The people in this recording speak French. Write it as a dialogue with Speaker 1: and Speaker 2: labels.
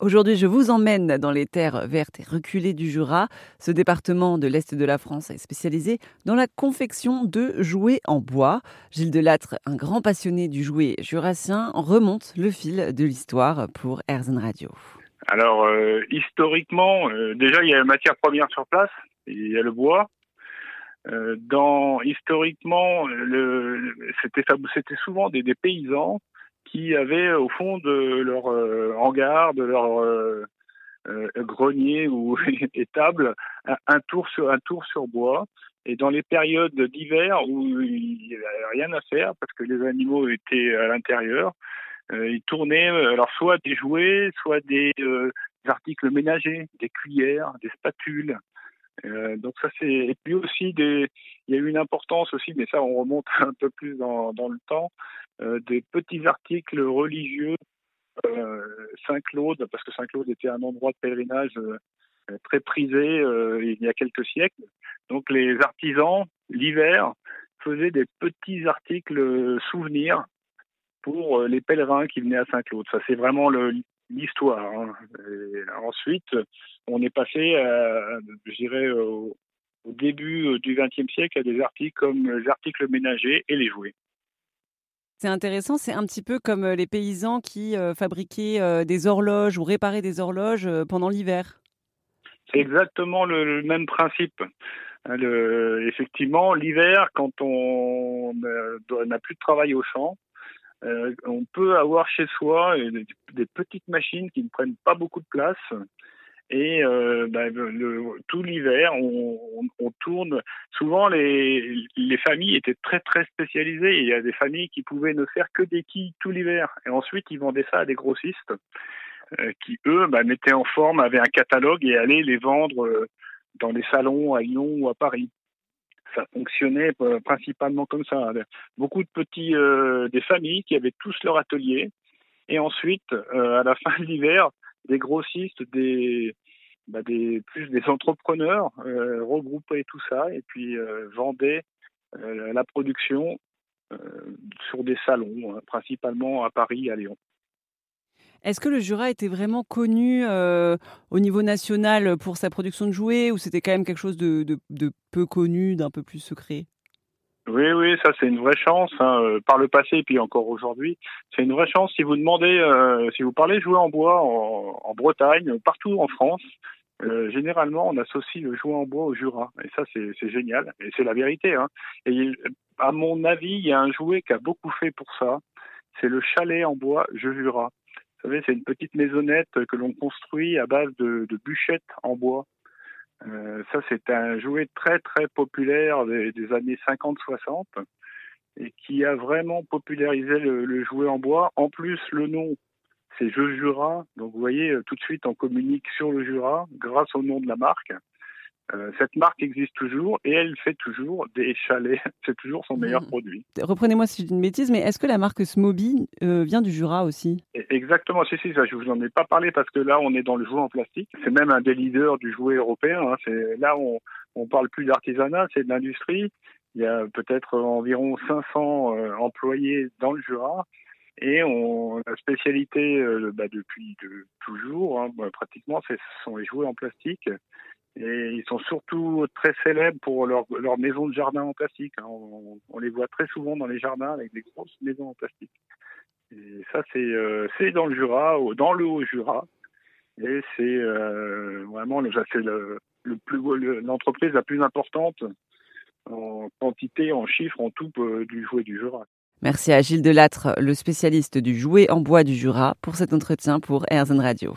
Speaker 1: Aujourd'hui, je vous emmène dans les terres vertes et reculées du Jura. Ce département de l'Est de la France est spécialisé dans la confection de jouets en bois. Gilles Delattre, un grand passionné du jouet jurassien, remonte le fil de l'histoire pour Erzen Radio.
Speaker 2: Alors, euh, historiquement, euh, déjà, il y a la matière première sur place, il y a le bois. Euh, dans historiquement, c'était, souvent des paysans qui avaient au fond de leur euh, hangar, de leur euh, euh, grenier ou étable, un, tour sur un tour sur bois. Et dans les périodes d'hiver où il n'y avait rien à faire parce que les animaux étaient à l'intérieur, ils tournaient alors soit des jouets, soit des articles ménagers, des cuillères, des spatules. Euh, donc ça c'est et puis aussi des il y a eu une importance aussi mais ça on remonte un peu plus dans, le temps euh, des petits articles religieux euh, Saint-Claude parce que Saint-Claude était un endroit de pèlerinage très prisé il y a quelques siècles. Donc les artisans l'hiver faisaient des petits articles souvenirs pour les pèlerins qui venaient à Saint-Claude. Ça c'est vraiment le l'histoire. Hein. Ensuite, on est passé, à, je dirais, au, début du XXe siècle à des articles comme les articles ménagers et les jouets.
Speaker 1: C'est intéressant, c'est un petit peu comme euh, les paysans qui euh, fabriquaient euh, des horloges ou réparaient des horloges pendant l'hiver.
Speaker 2: C'est exactement le, même principe. Hein, effectivement, l'hiver, quand on n'a plus de travail au champ, euh, on peut avoir chez soi des, petites machines qui ne prennent pas beaucoup de place. Et euh, bah, tout l'hiver, on, tourne. Souvent, les, familles étaient très très spécialisées. Il y a des familles qui pouvaient ne faire que des quilles tout l'hiver. Et ensuite, ils vendaient ça à des grossistes euh, qui, eux, bah, mettaient en forme, avaient un catalogue et allaient les vendre dans les salons à Lyon ou à Paris ça fonctionnait euh, principalement comme ça. Beaucoup de petits, euh, des familles qui avaient tous leur atelier, et ensuite, euh, à la fin de l'hiver, des grossistes, des, bah, plus des entrepreneurs regroupaient tout ça et puis vendaient la production sur des salons, hein, principalement à Paris et à Lyon.
Speaker 1: Est-ce que le Jura était vraiment connu euh, au niveau national pour sa production de jouets ou c'était quand même quelque chose de, peu connu, d'un peu plus secret?
Speaker 2: Oui, oui, ça c'est une vraie chance. Hein, euh, par le passé et puis encore aujourd'hui, c'est une vraie chance. Si vous demandez, euh, si vous parlez jouet en bois en, Bretagne, partout en France, généralement on associe le jouet en bois au Jura. Et ça c'est génial. Et c'est la vérité. Hein. Et à mon avis, il y a un jouet qui a beaucoup fait pour ça. C'est le chalet en bois Je Jura. Vous savez, c'est une petite maisonnette que l'on construit à base de, bûchettes en bois. Euh, ça, c'est un jouet très très populaire des, années 50-60 et qui a vraiment popularisé le, jouet en bois. En plus, le nom, c'est Je Jura. Donc, vous voyez, euh, tout de suite, on communique sur le Jura grâce au nom de la marque. Euh, cette marque existe toujours et elle fait toujours des chalets. C'est toujours son meilleur mmh. produit.
Speaker 1: Reprenez-moi si je dis une bêtise, mais est-ce que la marque Smoby euh, vient du Jura aussi?
Speaker 2: Exactement, si, si, ça, je vous en ai pas parlé parce que là, on est dans le jouet en plastique. C'est même un des leaders du jouet européen. Hein. C'est Là, on, on parle plus d'artisanat, c'est de l'industrie. Il y a peut-être environ 500 euh, employés dans le Jura. Et on, la spécialité bah, depuis de, toujours, hein, bah, pratiquement, ce sont les jouets en plastique. Et ils sont surtout très célèbres pour leur, leur maison de jardin en plastique. Hein. On, les voit très souvent dans les jardins avec des grosses maisons en plastique. Et ça, c'est euh, dans le Jura, dans le Haut-Jura. Et c'est euh, vraiment le, l'entreprise la plus importante en quantité, en chiffres, en tout euh, du jouet du Jura.
Speaker 1: Merci à Gilles Delattre, le spécialiste du jouet en bois du Jura, pour cet entretien pour Airzen Radio.